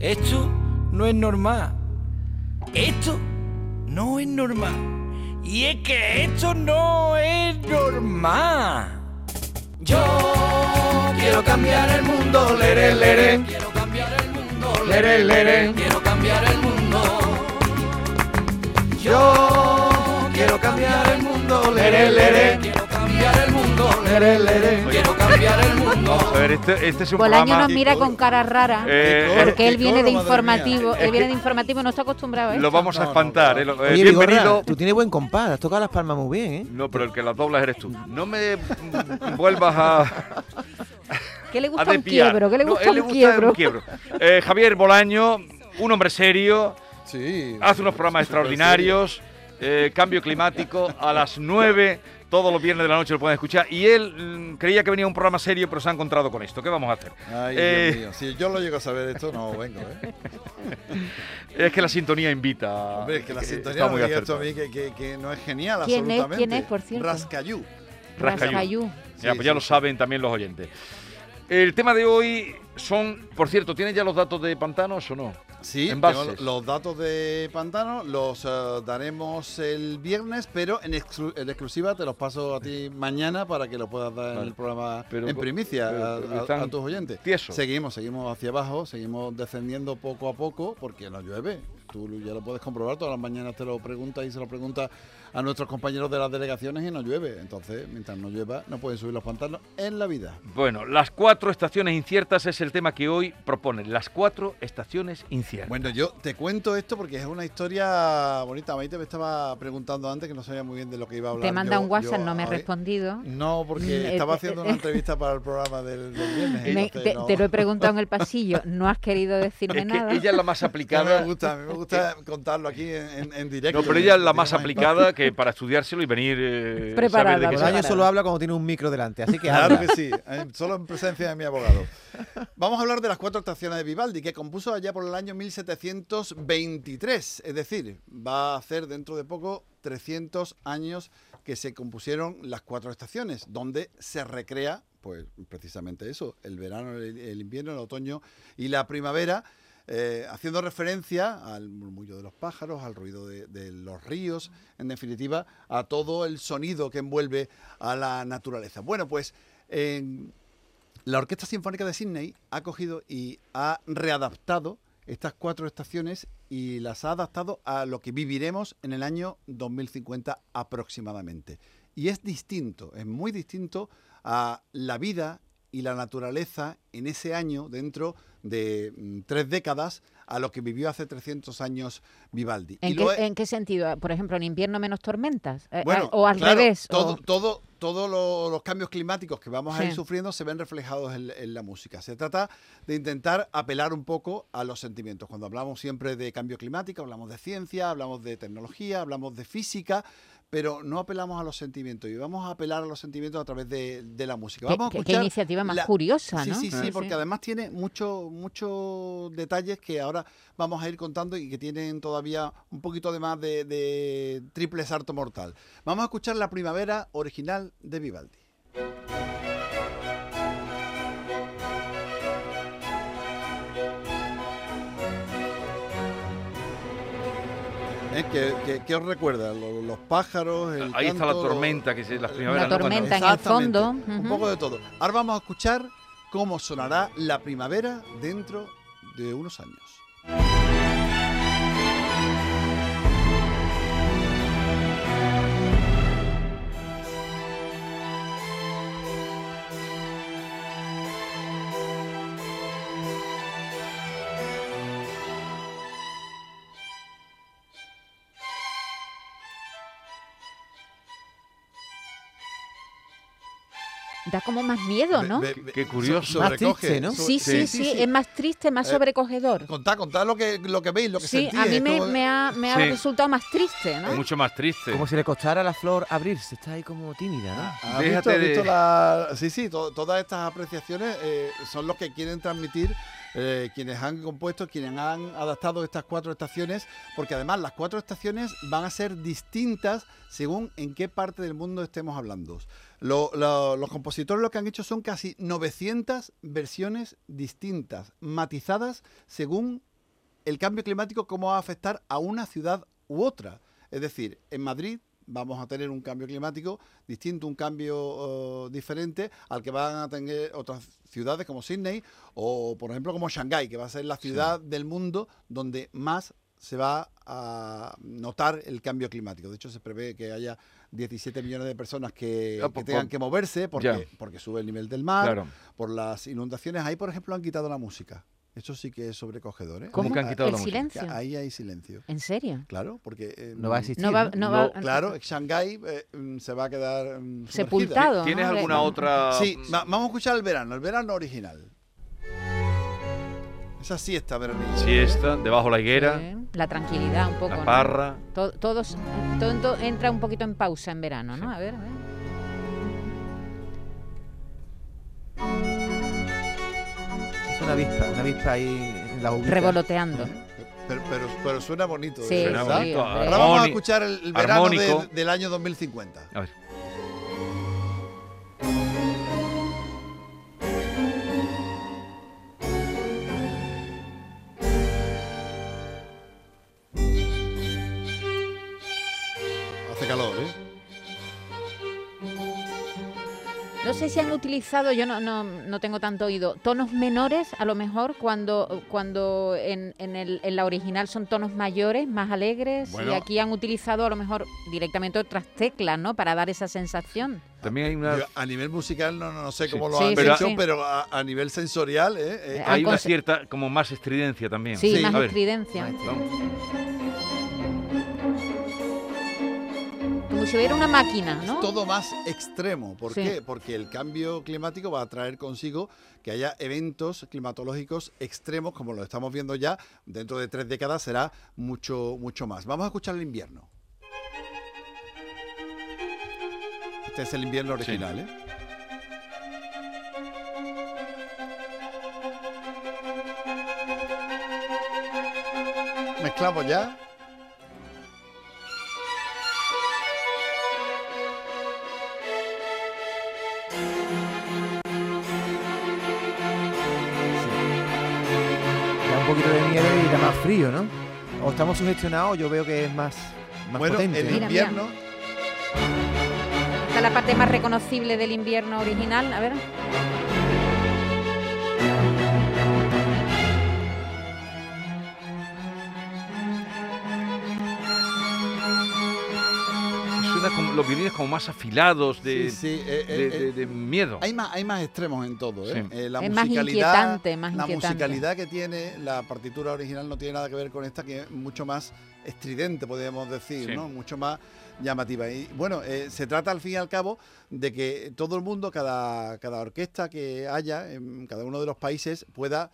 esto no es normal, esto no es normal. Y es que esto no es normal. Yo quiero cambiar el mundo, lere, lere. Quiero cambiar el mundo, lere, lere. Quiero cambiar el mundo. Yo quiero cambiar el mundo, lere, lere. Quiero cambiar el mundo, lere, lere. Quiero. Vamos a ver, este, este es un Bolaño programa... nos mira con cara rara Eh, porque él viene de informativo, él viene de informativo, no está acostumbrado a Lo esto. vamos a no, espantar. no, eh, lo- no. eh, Oye, bienvenido. Vigorra, tú tienes buen compás, has tocado las palmas muy bien, ¿eh? No, pero el que las doblas eres tú. No me vuelvas a, ¿Qué le gusta un quiebro? ¿Qué le gusta un quiebro? un quiebro. Eh, Javier Bolaño, un hombre serio, Sí. hace unos programas extraordinarios. eh, cambio climático a las 9, todos los viernes de la noche lo pueden escuchar. Y él mm, creía que venía un programa serio, pero se ha encontrado con esto. ¿Qué vamos a hacer? Ay, Eh, Dios mío. Si yo lo llego a saber esto, no vengo, ¿eh? Es que la sintonía invita. Hombre, es que la Eh, sintonía muy esto a mí que, que, que no es genial, ¿Quién es? absolutamente. ¿Quién es, por cierto? Rascayú. Rascayú. Rascayú. Ya, Sí, pues ya sí, lo saben también los oyentes. El tema de hoy son, por cierto, ¿tienen ya los datos de pantanos o no? Sí, tengo los datos de Pantano los eh, daremos el viernes, pero en, exclu- en exclusiva te los paso a ti mañana para que lo puedas dar en el programa Pero en primicia pero- a- pero a, están a tus oyentes. Seguimos, seguimos hacia abajo, seguimos descendiendo poco a poco porque no llueve. Tú ya lo puedes comprobar, todas las mañanas te lo preguntas y se lo preguntas a nuestros compañeros de las delegaciones y no llueve. Entonces, mientras no llueva, no pueden subir los pantanos en la vida. Bueno, las cuatro estaciones inciertas es el tema que hoy proponen. Las cuatro estaciones inciertas. Bueno, yo te cuento esto porque es una historia bonita. Maite me estaba preguntando antes que no sabía muy bien de lo que iba a hablar. Te manda yo- un WhatsApp, yo no me he respondido. No, Mm, porque eh, estaba eh, haciendo eh, una entrevista para el programa del, del viernes. Me- entonces te, no- te lo he preguntado en el pasillo, no has querido decirme es que nada. ella es la más Que a mí aplicada. me gusta, a mí me gusta contarlo aquí en, en- en directo. No, pero ella es la más aplicada que para estudiárselo y venir eh, Preparada, saber de qué. Bolaño solo habla cuando tiene un micro delante, así que Claro habla. que sí, eh, solo en presencia de mi abogado. Vamos a hablar de las cuatro estaciones de Vivaldi, que compuso allá por el año 1723. Es decir, va a hacer dentro de poco 300 años que se compusieron las cuatro estaciones, donde se recrea, pues precisamente eso, el verano, el, el invierno, el otoño y la primavera. Eh, haciendo referencia al murmullo de los pájaros, al ruido de, los ríos, en definitiva, a todo el sonido que envuelve a la naturaleza. Bueno, pues la Orquesta Sinfónica de Sydney ha cogido y ha readaptado estas cuatro estaciones y las ha adaptado a lo que viviremos en el año 2050 aproximadamente. Y es distinto, es muy distinto a la vida y la naturaleza en ese año dentro de mm, tres décadas a lo que vivió hace 300 años Vivaldi. ¿En Y qué, lo en qué sentido? Por ejemplo, en invierno menos tormentas. Eh, bueno, eh, o al claro, revés. Todo, o- todo, todos lo- los cambios climáticos que vamos a ir sufriendo se ven reflejados en, en la música. Se trata de intentar apelar un poco a los sentimientos. Cuando hablamos siempre de cambio climático, hablamos de ciencia, hablamos de tecnología, hablamos de física, pero no apelamos a los sentimientos y vamos a apelar a los sentimientos a través de, de la música. Qué- Vamos a qué- qué escuchar iniciativa más la- curiosa, Sí, ¿no? sí, sí, Sí, porque además tiene muchos muchos detalles que ahora vamos a ir contando y que tienen todavía un poquito de más de, de triple sarto mortal. Vamos a escuchar la primavera original de Vivaldi. ¿Eh? ¿Qué, qué- qué os recuerda? Lo- Los, pájaros, el Ahí está la canto, tormenta, que es las la primaveras. La ¿no? Tormenta en el fondo, Un poco de todo. Ahora vamos a escuchar cómo sonará la primavera dentro de unos años. Da como más miedo, ¿no? Ve- Qué curioso. so- Más sobrecoge, triste, ¿no? Sí, sí, sí, es más triste, más Eh, sobrecogedor. Contad, contad lo que, lo que veis, lo que Sí, sentís. a mí me, como- me ha, me ha Sí. resultado más triste, ¿no? Mucho más triste. Como si le costara a la flor abrirse. Está ahí como tímida, ¿no? ¿Has Déjate visto- has de- visto la- Sí, sí, to- todas estas apreciaciones eh, son los que quieren transmitir eh, quienes han compuesto, quienes han adaptado estas cuatro estaciones, porque además las cuatro estaciones van a ser distintas según en qué parte del mundo estemos hablando. Lo- lo- los compositores lo que han hecho son casi 900 versiones distintas, matizadas según el cambio climático, cómo va a afectar a una ciudad u otra. Es decir, en Madrid vamos a tener un cambio climático distinto, un cambio eh, diferente al que van a tener otras ciudades como Sydney o, por ejemplo, como Shanghái, que va a ser la ciudad del mundo donde más se va a notar el cambio climático. De hecho, se prevé que haya 17 millones de personas que, Ah, que tengan que moverse porque, porque sube el nivel del mar, Claro. por las inundaciones. Ahí, por ejemplo, han quitado la música. Eso sí que es sobrecogedor. ¿eh? ¿Cómo Ahí- que han quitado El la música? silencio. Ahí hay silencio. ¿En serio? Claro, porque... eh, No va a existir. No va, ¿no? no va- no, claro, Shanghái eh, mm, se va a quedar mm, sumergida. sepultado. ¿Tienes ¿no? alguna otra? Sí, va- vamos a escuchar el verano, el verano original. Esa siesta veranilla. Siesta, debajo la higuera, Sí, La tranquilidad un poco. la ¿no? parra. To- todos, todo entra un poquito en pausa en verano, ¿no? A ver, a ver. Una avispa, una avispa ahí en la ubica. Revoloteando. Pero, pero, pero suena bonito. Sí. Suena bonito. Ahora vamos a escuchar el, el verano del- del año 2050. A ver. No sé si han utilizado, yo no, no, no tengo tanto oído, tonos menores a lo mejor cuando, cuando en, en, el- en la original son tonos mayores, más alegres, Bueno. y aquí han utilizado a lo mejor directamente otras teclas, ¿no? Para dar esa sensación. También hay una, Yo a nivel musical no, no, no sé Sí. cómo lo Sí, han sí, Pero- hecho, sí. pero a, a nivel sensorial, ¿eh? Eh, Eh, hay una cierta, como más estridencia también. Sí, Sí. más A ver, estridencia. vamos. Si hubiera una máquina, ¿no? todo más extremo. ¿Por Sí. qué? Porque el cambio climático va a traer consigo que haya eventos climatológicos extremos, como lo estamos viendo ya, dentro de tres décadas será mucho, mucho más. Vamos a escuchar el invierno. Este es el invierno Sí. original, ¿eh? Mezclamos ya. Poquito de miedo y da más frío, ¿no? O estamos sugestionados, yo veo que es más, más bueno, potente. el invierno. Esta es la parte más reconocible del invierno original. A ver. Los violines como más afilados de, Sí, sí, eh, de- eh, de- eh, de miedo. Hay más, hay más extremos en todo. ¿eh? Sí. Eh, la Es más musicalidad, inquietante, más la inquietante. musicalidad que tiene la partitura original no tiene nada que ver con esta, que es mucho más estridente, podríamos decir, Sí. ¿no? mucho más llamativa. Y bueno, eh, se trata al fin y al cabo de que todo el mundo, cada, cada orquesta que haya en cada uno de los países, pueda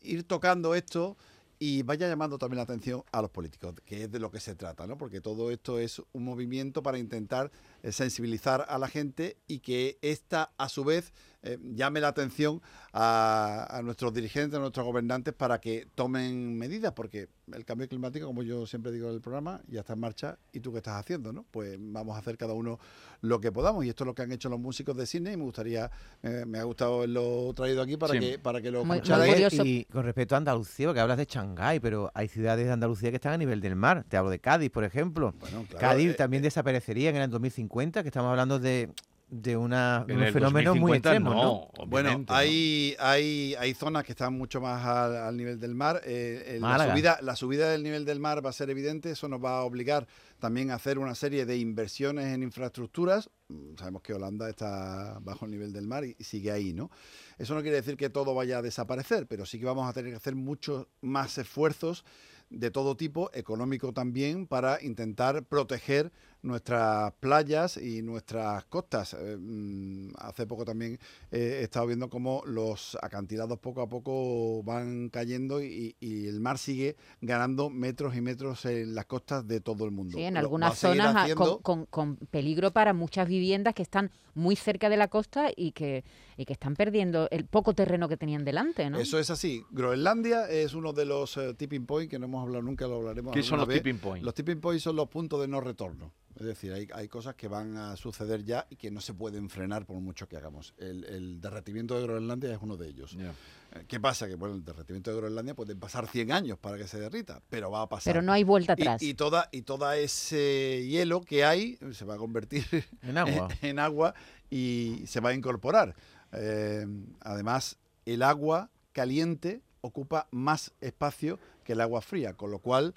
ir tocando esto y vaya llamando también la atención a los políticos, que es de lo que se trata, ¿no? Porque todo esto es un movimiento para intentar eh, sensibilizar a la gente y que esta, a su vez, eh, llame la atención a, a nuestros dirigentes, a nuestros gobernantes, para que tomen medidas, porque el cambio climático, como yo siempre digo en el programa, ya está en marcha. ¿Y tú qué estás haciendo? ¿no? Pues vamos a hacer cada uno lo que podamos. Y esto es lo que han hecho los músicos de cine y me gustaría, eh, me ha gustado haberlo traído aquí para, Sí. que, para que lo Muy- escucharais. Y con respecto a Andalucía, porque hablas de Shanghái, pero hay ciudades de Andalucía que están a nivel del mar. Te hablo de Cádiz, por ejemplo. Bueno, claro, Cádiz eh, también desaparecería en el 2050, que estamos hablando de, de una, de un fenómeno muy 2050 extremo, ¿no? no, Bueno, hay, hay, hay zonas que están mucho más al, al nivel del mar. eh, eh, la, subida, la subida del nivel del mar va a ser evidente. Eso nos va a obligar también a hacer una serie de inversiones en infraestructuras. Mm, Sabemos que Holanda está bajo el nivel del mar y, y sigue ahí, ¿no? Eso no quiere decir que todo vaya a desaparecer, pero sí que vamos a tener que hacer muchos más esfuerzos de todo tipo, económico también, para intentar proteger nuestras playas y nuestras costas. Eh, mm, hace poco también eh, he estado viendo cómo los acantilados poco a poco van cayendo y, y el mar sigue ganando metros y metros en las costas de todo el mundo. Sí, en Lo- algunas zonas ah, haciendo- con, con- con peligro para muchas viviendas que están muy cerca de la costa y que, y que están perdiendo el poco terreno que tenían delante, ¿no? Eso es así. Groenlandia es uno de los eh, tipping points que no hemos hablado nunca, lo hablaremos. ¿Qué son los vez. tipping points? Los tipping points son los puntos de no retorno. Es decir, hay, hay cosas que van a suceder ya y que no se pueden frenar por mucho que hagamos. El, el derretimiento de Groenlandia es uno de ellos. Eh, ¿Qué pasa? Que bueno, el derretimiento de Groenlandia puede pasar 100 años para que se derrita, pero va a pasar. Pero no hay vuelta atrás. Y, toda, y toda ese hielo que hay se va a convertir En agua. en agua y se va a incorporar. Eh, además, el agua caliente ocupa más espacio que el agua fría, con lo cual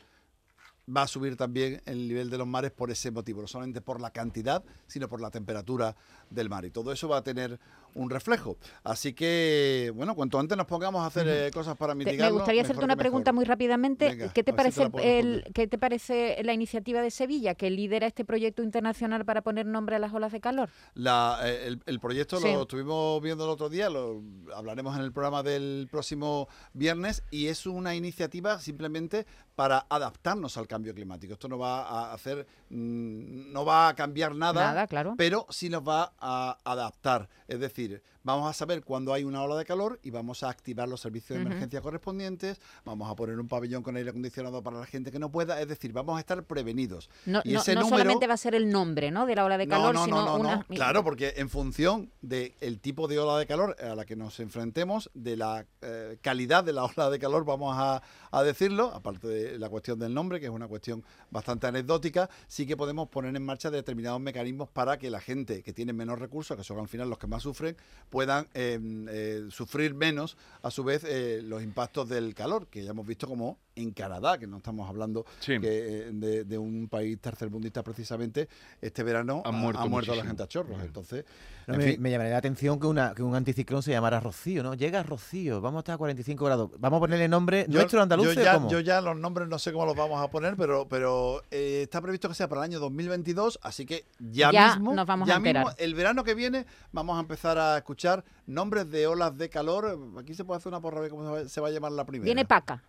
va a subir también el nivel de los mares por ese motivo, no solamente por la cantidad, sino por la temperatura del mar. Y todo eso va a tener un reflejo. Así que, bueno, cuanto antes nos pongamos a hacer eh, cosas para mitigarlo, me gustaría hacerte una mejor. pregunta muy rápidamente. Venga, ¿Qué, te si parece el. ¿Qué te parece la iniciativa de Sevilla que lidera este proyecto internacional para poner nombre a las olas de calor? La, eh, el, el proyecto Sí. lo estuvimos viendo el otro día, lo hablaremos en el programa del próximo viernes y es una iniciativa simplemente para adaptarnos al cambio climático. Esto no va a hacer, mm, no va a cambiar nada, Nada, claro. pero sí nos va a adaptar. Es decir, defeated vamos a saber cuándo hay una ola de calor y vamos a activar los servicios de emergencia correspondientes, vamos a poner un pabellón con aire acondicionado para la gente que no pueda, es decir, vamos a estar prevenidos. No, y no- ese no número- solamente va a ser el nombre ¿no? de la ola de calor, no, no, sino no, no, una... Claro, porque en función del tipo de ola de calor a la que nos enfrentemos, de la eh, calidad de la ola de calor, vamos a, a decirlo, aparte de la cuestión del nombre, que es una cuestión bastante anecdótica, sí que podemos poner en marcha determinados mecanismos para que la gente que tiene menos recursos, que son al final los que más sufren, puedan eh, eh, sufrir menos, a su vez, eh, los impactos del calor, que ya hemos visto como en Canadá, que no estamos hablando Sí. que, eh, de, de un país tercermundista precisamente, este verano ha- muerto ha muerto la muchísimo. gente a chorros. Entonces, No, en me, fin, me llamaría la atención que, una, que un anticiclón se llamara Rocío, ¿no? Llega Rocío, vamos a estar a 45 grados. Vamos a ponerle nombre yo- nuestro andaluz yo ya, yo ya los nombres no sé cómo los vamos a poner, pero, pero eh, está previsto que sea para el año 2022, así que ya, Ya mismo, nos vamos ya a mismo, el verano que viene, vamos a empezar a escuchar nombres de olas de calor. Aquí se puede hacer una porra de cómo se va, se va a llamar la primera. Viene Paca,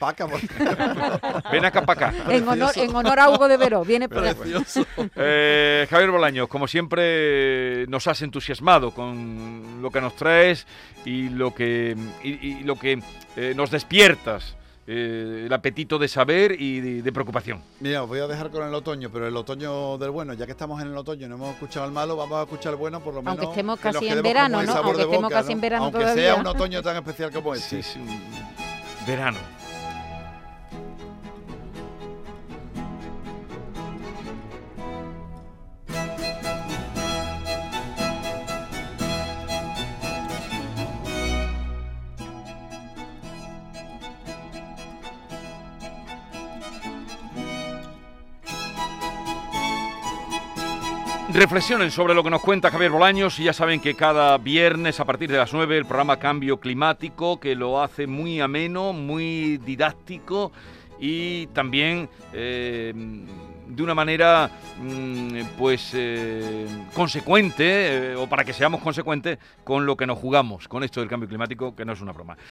Paca, por Ven acá en honor, en honor a Hugo de Vero. Viene precioso. Eh, Javier Bolaños, como siempre, nos has entusiasmado con lo que nos traes y lo que, y, y lo que eh, nos despiertas. eh, el apetito de saber y de, de preocupación. Mira, os voy a dejar con el otoño, pero el otoño del bueno, ya que estamos en el otoño y no hemos escuchado el malo, vamos a escuchar el bueno por lo menos. Aunque estemos casi en verano, ¿no? Aunque de estemos boca, casi en ¿no? verano Aunque todavía. sea un otoño tan especial como este. Sí, sí, un verano. Reflexionen sobre lo que nos cuenta Javier Bolaños y ya saben que cada viernes a partir de las 9 el programa Cambio Climático que lo hace muy ameno, muy didáctico y también eh, de una manera mm, pues eh, consecuente eh, o para que seamos consecuentes con lo que nos jugamos con esto del cambio climático que no es una broma.